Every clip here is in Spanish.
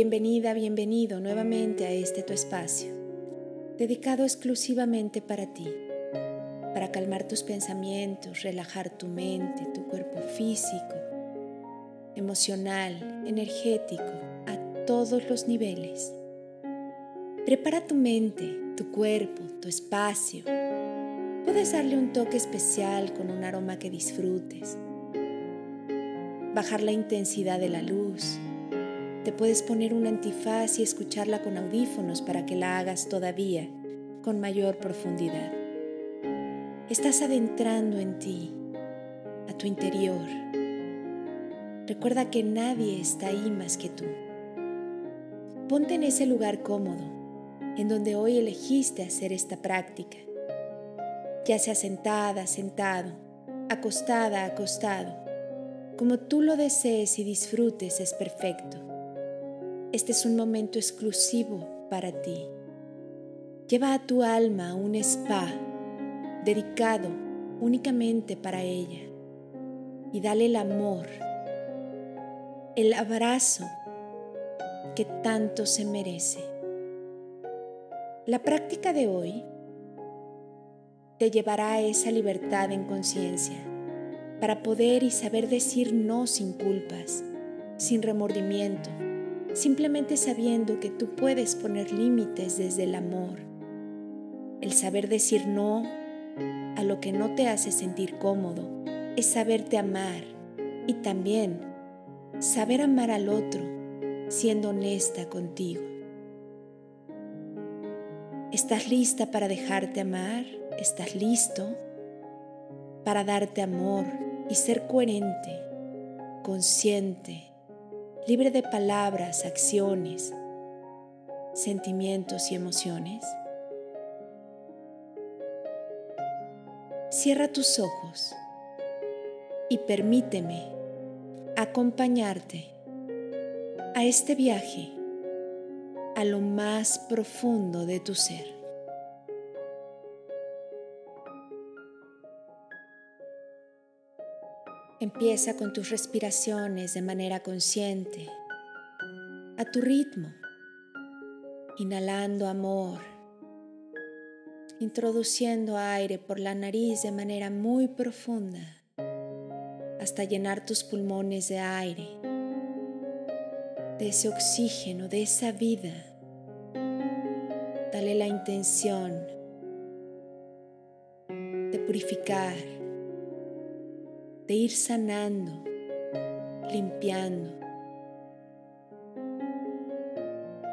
Bienvenida, bienvenido nuevamente a este tu espacio, dedicado exclusivamente para ti, para calmar tus pensamientos, relajar tu mente, tu cuerpo físico, emocional, energético, a todos los niveles. Prepara tu mente, tu cuerpo, tu espacio. Puedes darle un toque especial con un aroma que disfrutes. Bajar la intensidad de la luz te puedes poner un antifaz y escucharla con audífonos para que la hagas todavía con mayor profundidad. Estás adentrando en ti, a tu interior. Recuerda que nadie está ahí más que tú. Ponte en ese lugar cómodo, en donde hoy elegiste hacer esta práctica, ya sea sentada, sentado, acostada, acostado. Como tú lo desees y disfrutes es perfecto. Este es un momento exclusivo para ti. Lleva a tu alma un spa dedicado únicamente para ella y dale el amor, el abrazo que tanto se merece. La práctica de hoy te llevará a esa libertad en conciencia para poder y saber decir no sin culpas, sin remordimiento simplemente sabiendo que tú puedes poner límites desde el amor. El saber decir no a lo que no te hace sentir cómodo es saberte amar y también saber amar al otro siendo honesta contigo. ¿Estás lista para dejarte amar? ¿Estás listo para darte amor y ser coherente, consciente? Libre de palabras, acciones, sentimientos y emociones? Cierra tus ojos y permíteme acompañarte a este viaje a lo más profundo de tu ser. Empieza con tus respiraciones de manera consciente, a tu ritmo, inhalando amor, introduciendo aire por la nariz de manera muy profunda hasta llenar tus pulmones de aire, de ese oxígeno, de esa vida. Dale la intención de purificar de ir sanando, limpiando,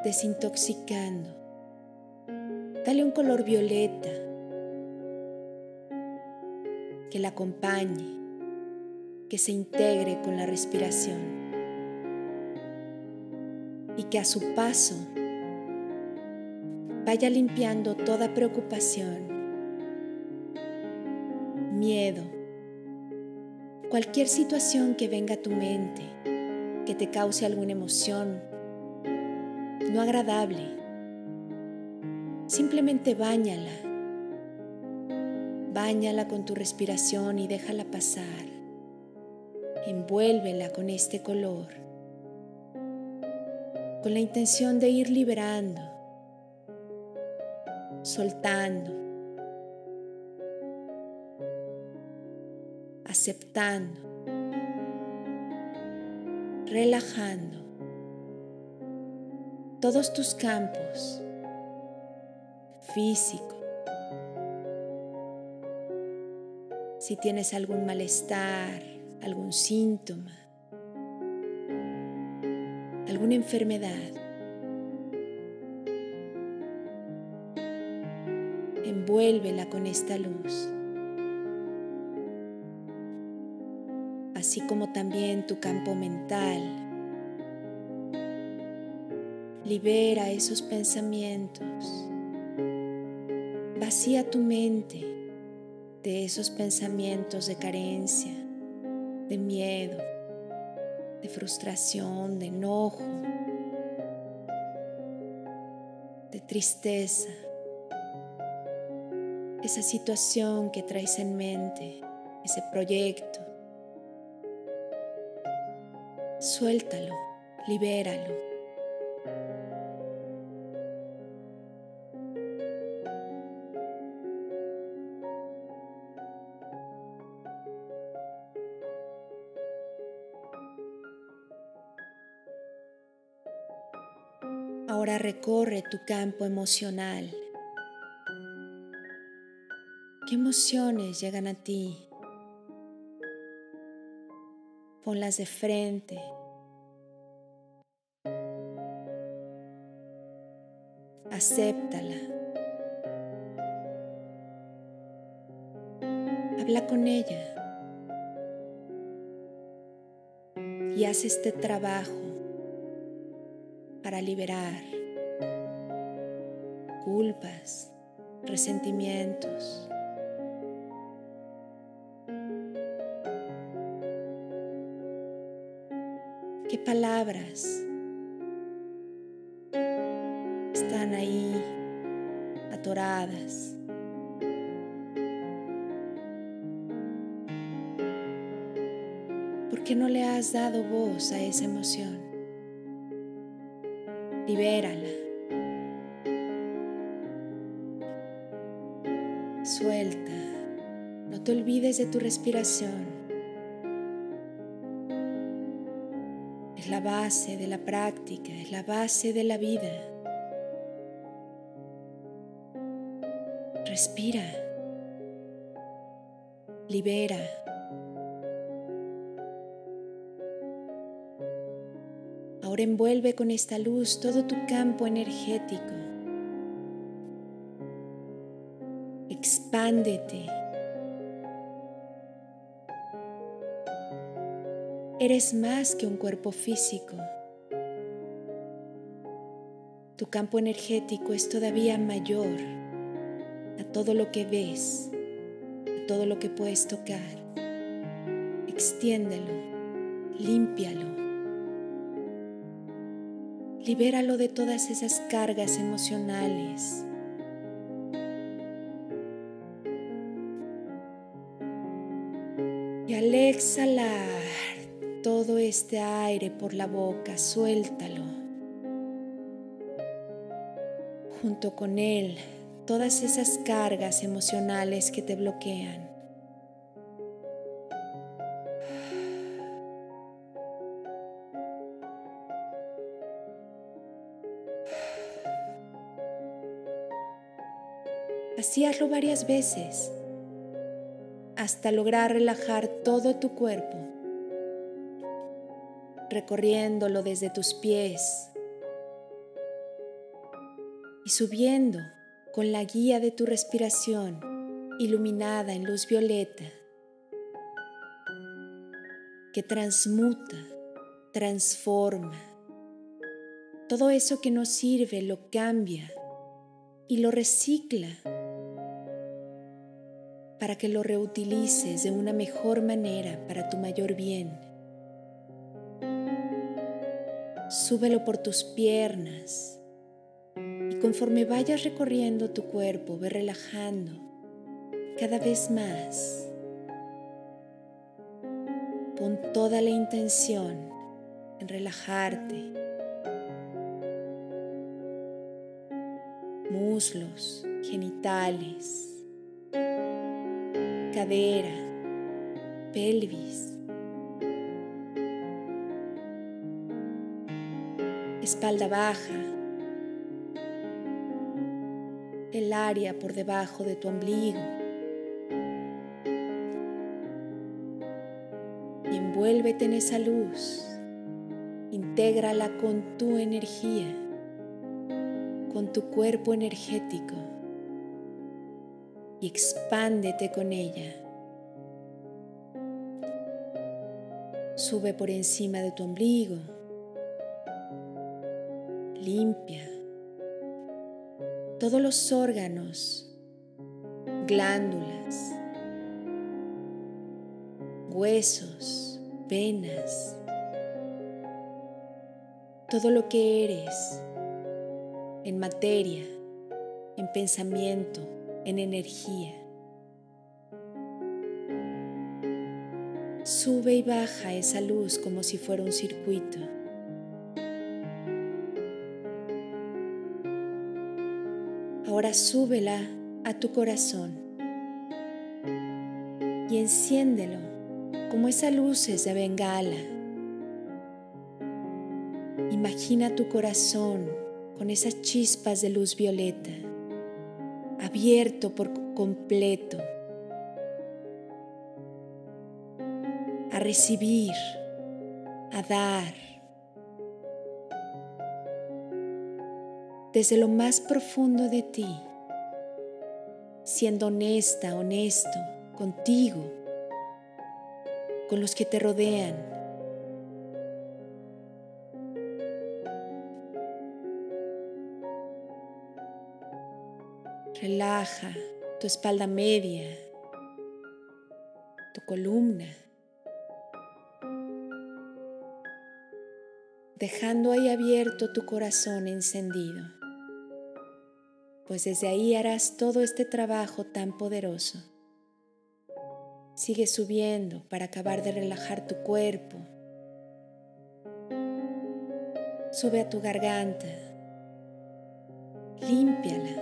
desintoxicando. Dale un color violeta que la acompañe, que se integre con la respiración y que a su paso vaya limpiando toda preocupación, miedo, Cualquier situación que venga a tu mente, que te cause alguna emoción no agradable, simplemente báñala. Báñala con tu respiración y déjala pasar. Envuélvela con este color, con la intención de ir liberando, soltando aceptando, relajando todos tus campos físico. Si tienes algún malestar, algún síntoma, alguna enfermedad, envuélvela con esta luz. Así como también tu campo mental. Libera esos pensamientos. Vacía tu mente de esos pensamientos de carencia, de miedo, de frustración, de enojo, de tristeza. Esa situación que traes en mente, ese proyecto, Suéltalo, libéralo. Ahora recorre tu campo emocional. ¿Qué emociones llegan a ti? Ponlas de frente, Acéptala. Habla con ella. Y haz este trabajo para liberar culpas, resentimientos. ¿Qué palabras atoradas? ¿Por qué no le has dado voz a esa emoción? libérala. Suelta. No te olvides de tu respiración. Es la base de la práctica, es la base de la vida. Libera. Ahora envuelve con esta luz todo tu campo energético. Expándete. Eres más que un cuerpo físico. Tu campo energético es todavía mayor a todo lo que ves, todo lo que puedes tocar. Extiéndelo, límpialo Libéralo de todas esas cargas emocionales. Y al exhalar todo este aire por la boca, suéltalo. Junto con él, todas esas cargas emocionales que te bloquean. Así hazlo varias veces hasta lograr relajar todo tu cuerpo, recorriéndolo desde tus pies y subiendo con la guía de tu respiración iluminada en luz violeta que transmuta, transforma. Todo eso que no sirve lo cambia y lo recicla para que lo reutilices de una mejor manera para tu mayor bien. Súbelo por tus piernas conforme vayas recorriendo tu cuerpo, ve relajando cada vez más. Pon toda la intención en relajarte. Muslos, genitales cadera, pelvis, espalda baja, el área por debajo de tu ombligo. Y envuélvete en esa luz, intégrala con tu energía, con tu cuerpo energético y expándete con ella. Sube por encima de tu ombligo. Limpia todos los órganos, glándulas, huesos, venas, todo lo que eres en materia, en pensamiento, en energía. Sube y baja esa luz como si fuera un circuito. Ahora súbela a tu corazón y enciéndelo como esas luces de bengala. Imagina tu corazón con esas chispas de luz violeta, abierto por completo a recibir, a dar, desde lo más profundo de ti, siendo honesta, honesto contigo, con los que te rodean. Relaja tu espalda media, tu columna. dejando ahí abierto tu corazón encendido, pues desde ahí harás todo este trabajo tan poderoso. Sigue subiendo para acabar de relajar tu cuerpo. Sube a tu garganta, límpiala.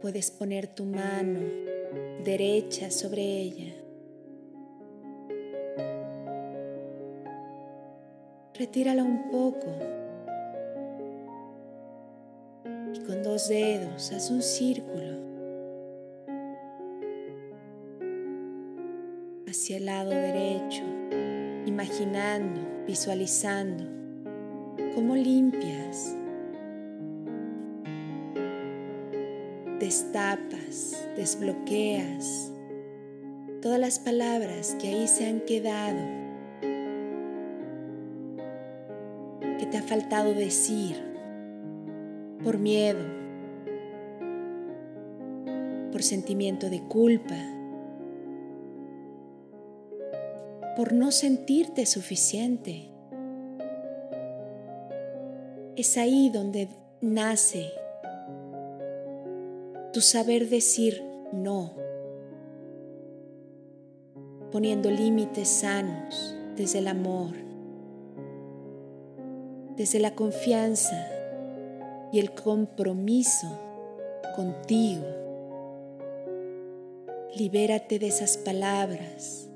Puedes poner tu mano derecha sobre ella retírala un poco con dos dedos haz un círculo. Hacia el lado derecho, imaginando, visualizando cómo limpias, destapas, desbloqueas todas las palabras que ahí se han quedado te ha faltado decir por miedo, por sentimiento de culpa, por no sentirte suficiente. Es ahí donde nace tu saber decir no, poniendo límites sanos desde el amor desde la confianza y el compromiso contigo. Libérate de esas palabras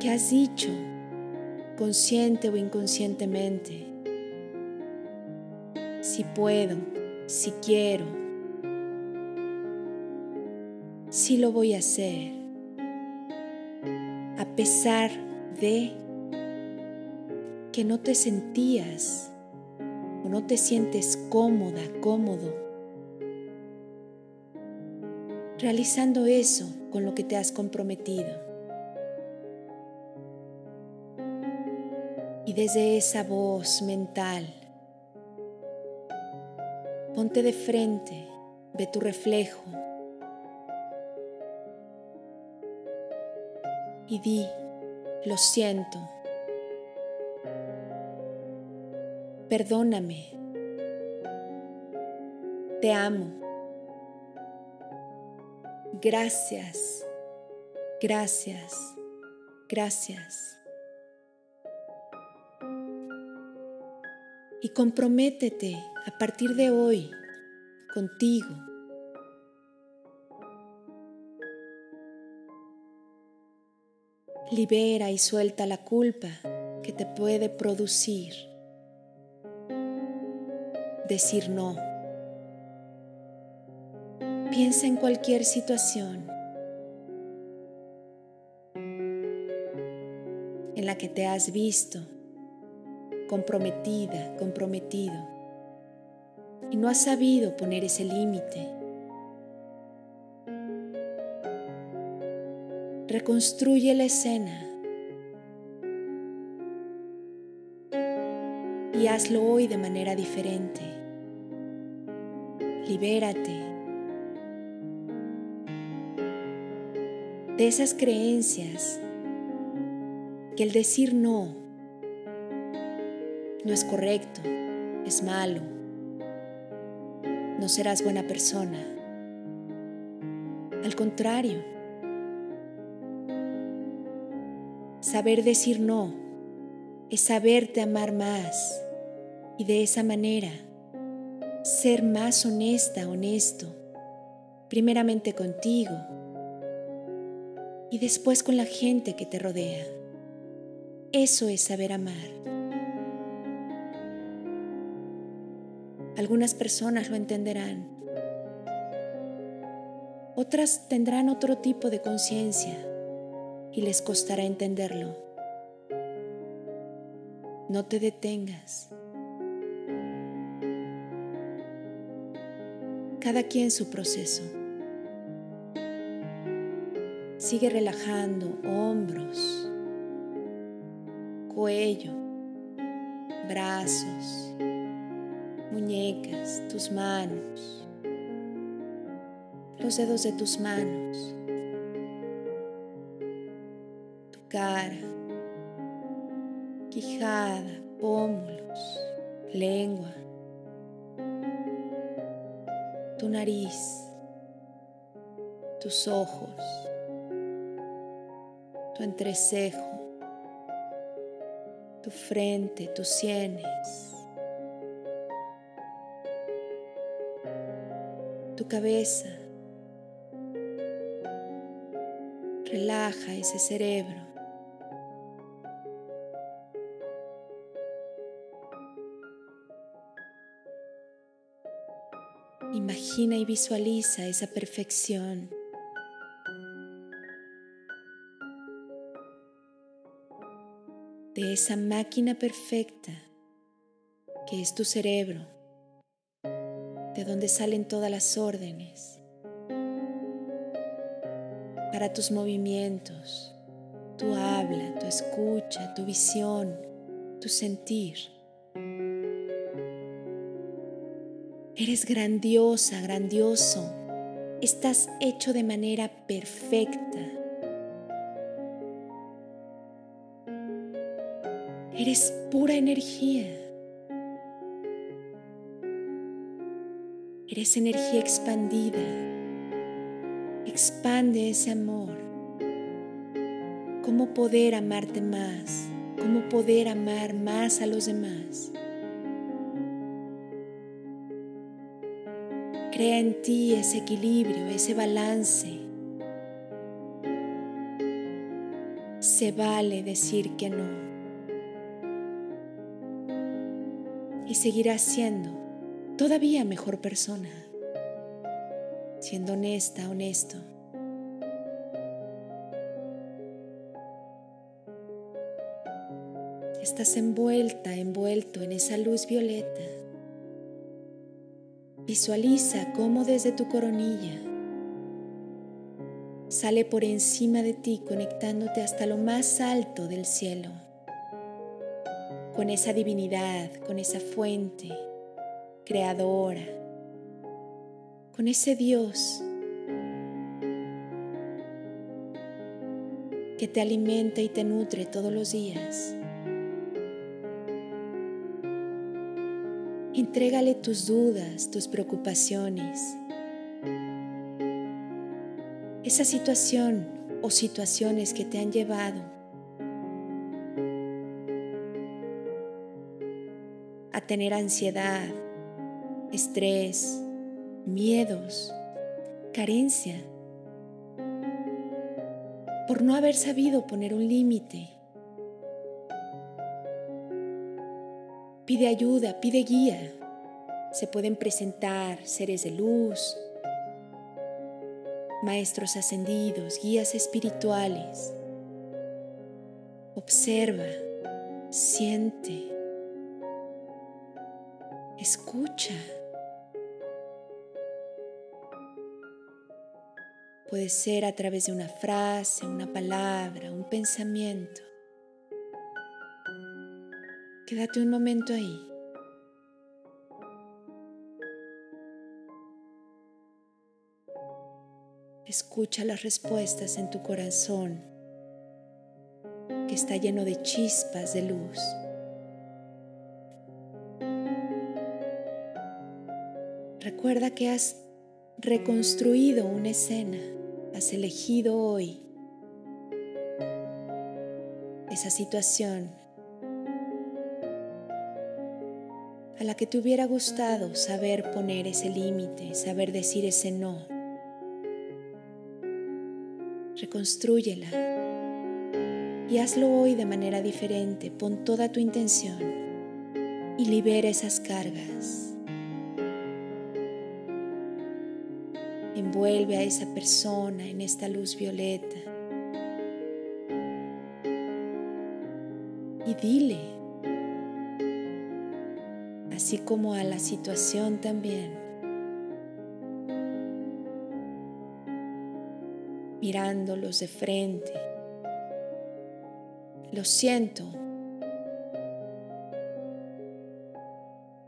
que has dicho consciente o inconscientemente. Si puedo, si quiero, si lo voy a hacer, a pesar de que no te sentías no te sientes cómoda, cómodo, realizando eso con lo que te has comprometido. Y desde esa voz mental, ponte de frente, ve tu reflejo y di, lo siento. Perdóname. Te amo. Gracias. Gracias. Gracias. Y comprométete a partir de hoy contigo. Libera y suelta la culpa que te puede producir decir no. Piensa en cualquier situación en la que te has visto comprometida, comprometido y no has sabido poner ese límite. Reconstruye la escena y hazlo hoy de manera diferente. Libérate de esas creencias que el decir no no es correcto, es malo, no serás buena persona. Al contrario, saber decir no es saberte amar más y de esa manera ser más honesta, honesto, primeramente contigo y después con la gente que te rodea. Eso es saber amar. Algunas personas lo entenderán, otras tendrán otro tipo de conciencia y les costará entenderlo. No te detengas. Cada quien su proceso. Sigue relajando hombros, cuello, brazos, muñecas, tus manos, los dedos de tus manos, tu cara, quijada, pómulos, lengua, tu nariz, tus ojos, tu entrecejo, tu frente, tus sienes, tu cabeza. Relaja ese cerebro. Y visualiza esa perfección. de esa máquina perfecta que es tu cerebro, de donde salen todas las órdenes para tus movimientos, tu habla, tu escucha, tu visión, tu sentir. Eres grandiosa, grandioso. Estás hecho de manera perfecta. Eres pura energía. Eres energía expandida. Expande ese amor. ¿Cómo poder amarte más? ¿Cómo poder amar más a los demás? Crea en ti ese equilibrio, ese balance. Se vale decir que no. Y seguirás siendo todavía mejor persona, siendo honesta, honesto. Estás envuelta, envuelto en esa luz violeta Visualiza cómo desde tu coronilla sale por encima de ti conectándote hasta lo más alto del cielo, con esa divinidad, con esa fuente creadora, con ese Dios que te alimenta y te nutre todos los días. Entrégale tus dudas, tus preocupaciones. Esa situación o situaciones que te han llevado a tener ansiedad, estrés, miedos, carencia, por no haber sabido poner un límite Pide ayuda, pide guía. Se pueden presentar seres de luz, maestros ascendidos, guías espirituales. Observa, siente, escucha. Puede ser a través de una frase, una palabra, un pensamiento. Quédate un momento ahí. Escucha las respuestas en tu corazón, que está lleno de chispas de luz. Recuerda que has reconstruido una escena, has elegido hoy esa situación a la que te hubiera gustado saber poner ese límite, saber decir ese no reconstrúyela. Y hazlo hoy de manera diferente, pon toda tu intención y libera esas cargas. Envuelve a esa persona en esta luz violeta. Y dile, así como a la situación también, mirándolos de frente, lo siento,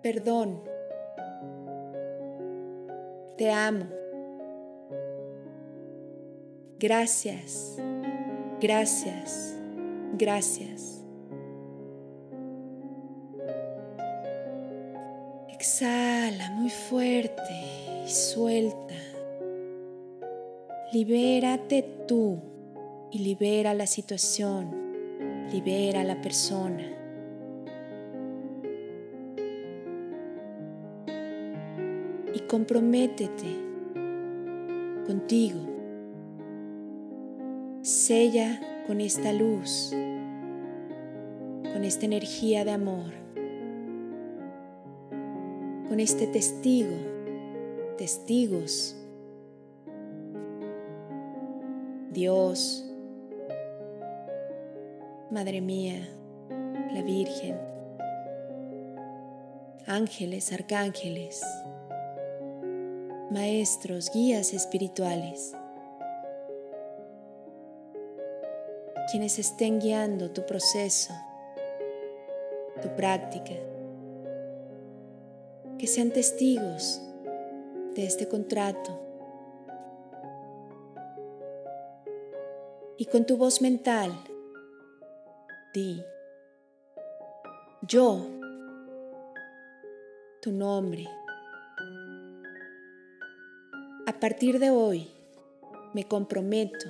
perdón, te amo. Gracias, gracias, gracias. Exhala muy fuerte y suelta. Libérate tú y libera la situación, libera la persona. Y comprométete contigo Sella con esta luz, con esta energía de amor, con este testigo, testigos, Dios, Madre mía, la Virgen, ángeles, arcángeles, maestros, guías espirituales. Quienes estén guiando tu proceso, tu práctica, que sean testigos de este contrato. Y con tu voz mental, di, yo, tu nombre. A partir de hoy, me comprometo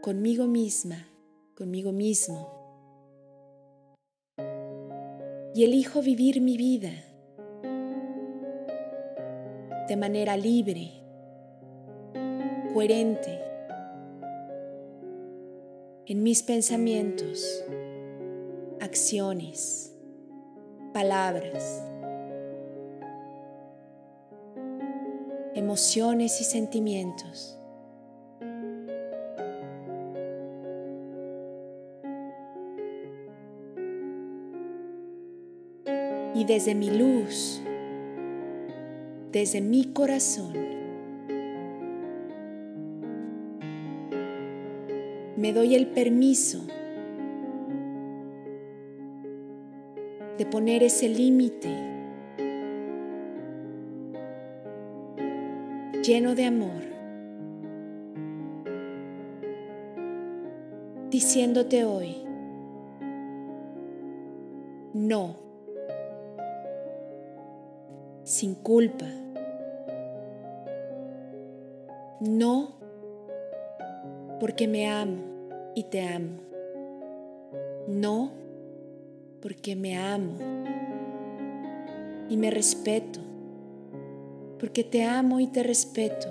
conmigo misma conmigo mismo. Y elijo vivir mi vida de manera libre, coherente, en mis pensamientos, acciones, palabras, emociones y sentimientos. y desde mi luz, desde mi corazón, me doy el permiso de poner ese límite lleno de amor, diciéndote hoy, no sin culpa. No porque me amo y te amo. No porque me amo y me respeto. Porque te amo y te respeto.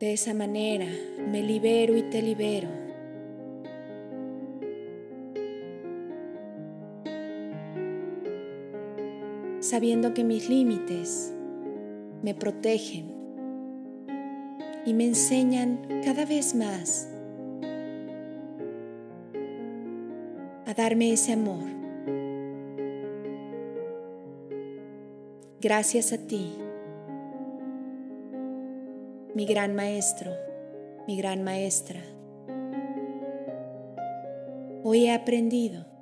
De esa manera me libero y te libero. Sabiendo que mis límites me protegen y me enseñan cada vez más a darme ese amor. Gracias a ti mi gran maestro, mi gran maestra. Hoy he aprendido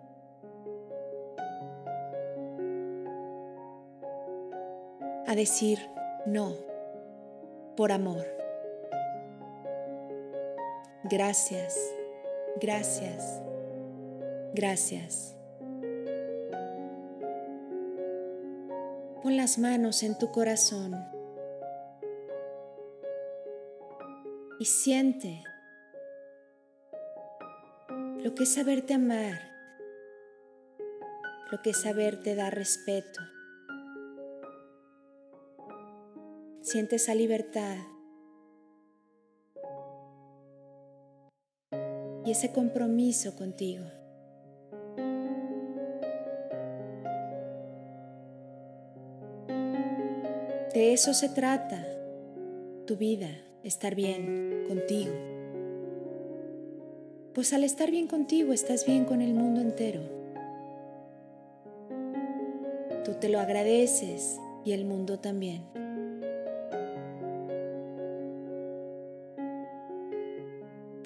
a decir no por amor. Gracias, gracias, gracias. Pon las manos en tu corazón y siente lo que es saberte amar, lo que es saberte dar respeto. Siente esa libertad y ese compromiso contigo. De eso se trata tu vida, estar bien contigo. Pues al estar bien contigo estás bien con el mundo entero. Tú te lo agradeces y el mundo también.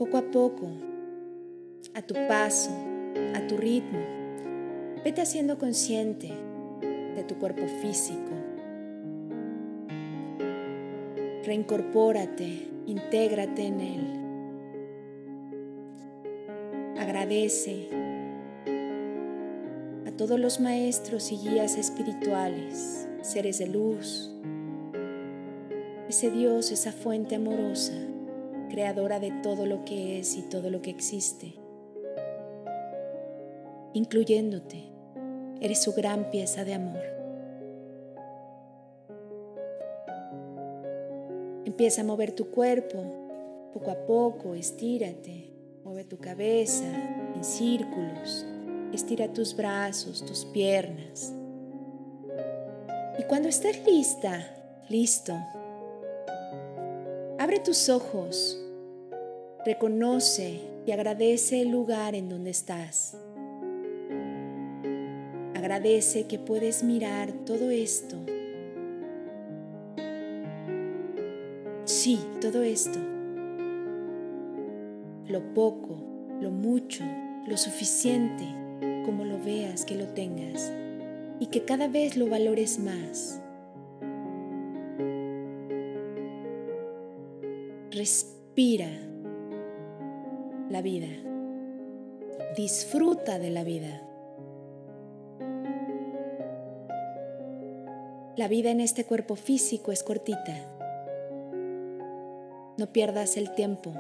Poco a poco, a tu paso, a tu ritmo, vete haciendo consciente de tu cuerpo físico. Reincorpórate, intégrate en él. Agradece a todos los maestros y guías espirituales, seres de luz, ese Dios, esa fuente amorosa, creadora de todo lo que es y todo lo que existe, incluyéndote. Eres su gran pieza de amor. Empieza a mover tu cuerpo poco a poco, estírate, mueve tu cabeza en círculos, estira tus brazos, tus piernas. Y cuando estés lista, listo, abre tus ojos, reconoce y agradece el lugar en donde estás. Agradece que puedes mirar todo esto. Sí, todo esto. Lo poco, lo mucho, lo suficiente, como lo veas que lo tengas y que cada vez lo valores más. Respira vida. Disfruta de la vida. La vida en este cuerpo físico es cortita. No pierdas el tiempo.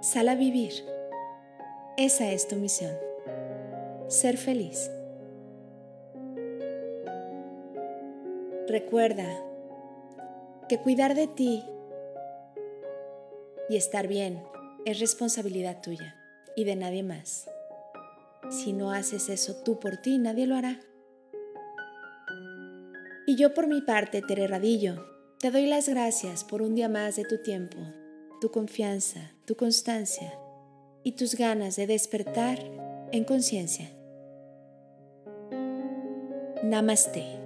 Sal a vivir. Esa es tu misión. Ser feliz. Recuerda que cuidar de ti y estar bien es responsabilidad tuya y de nadie más. Si no haces eso tú por ti, nadie lo hará. Y yo por mi parte, Tere Radillo, te doy las gracias por un día más de tu tiempo, tu confianza, tu constancia y tus ganas de despertar en conciencia. Namaste.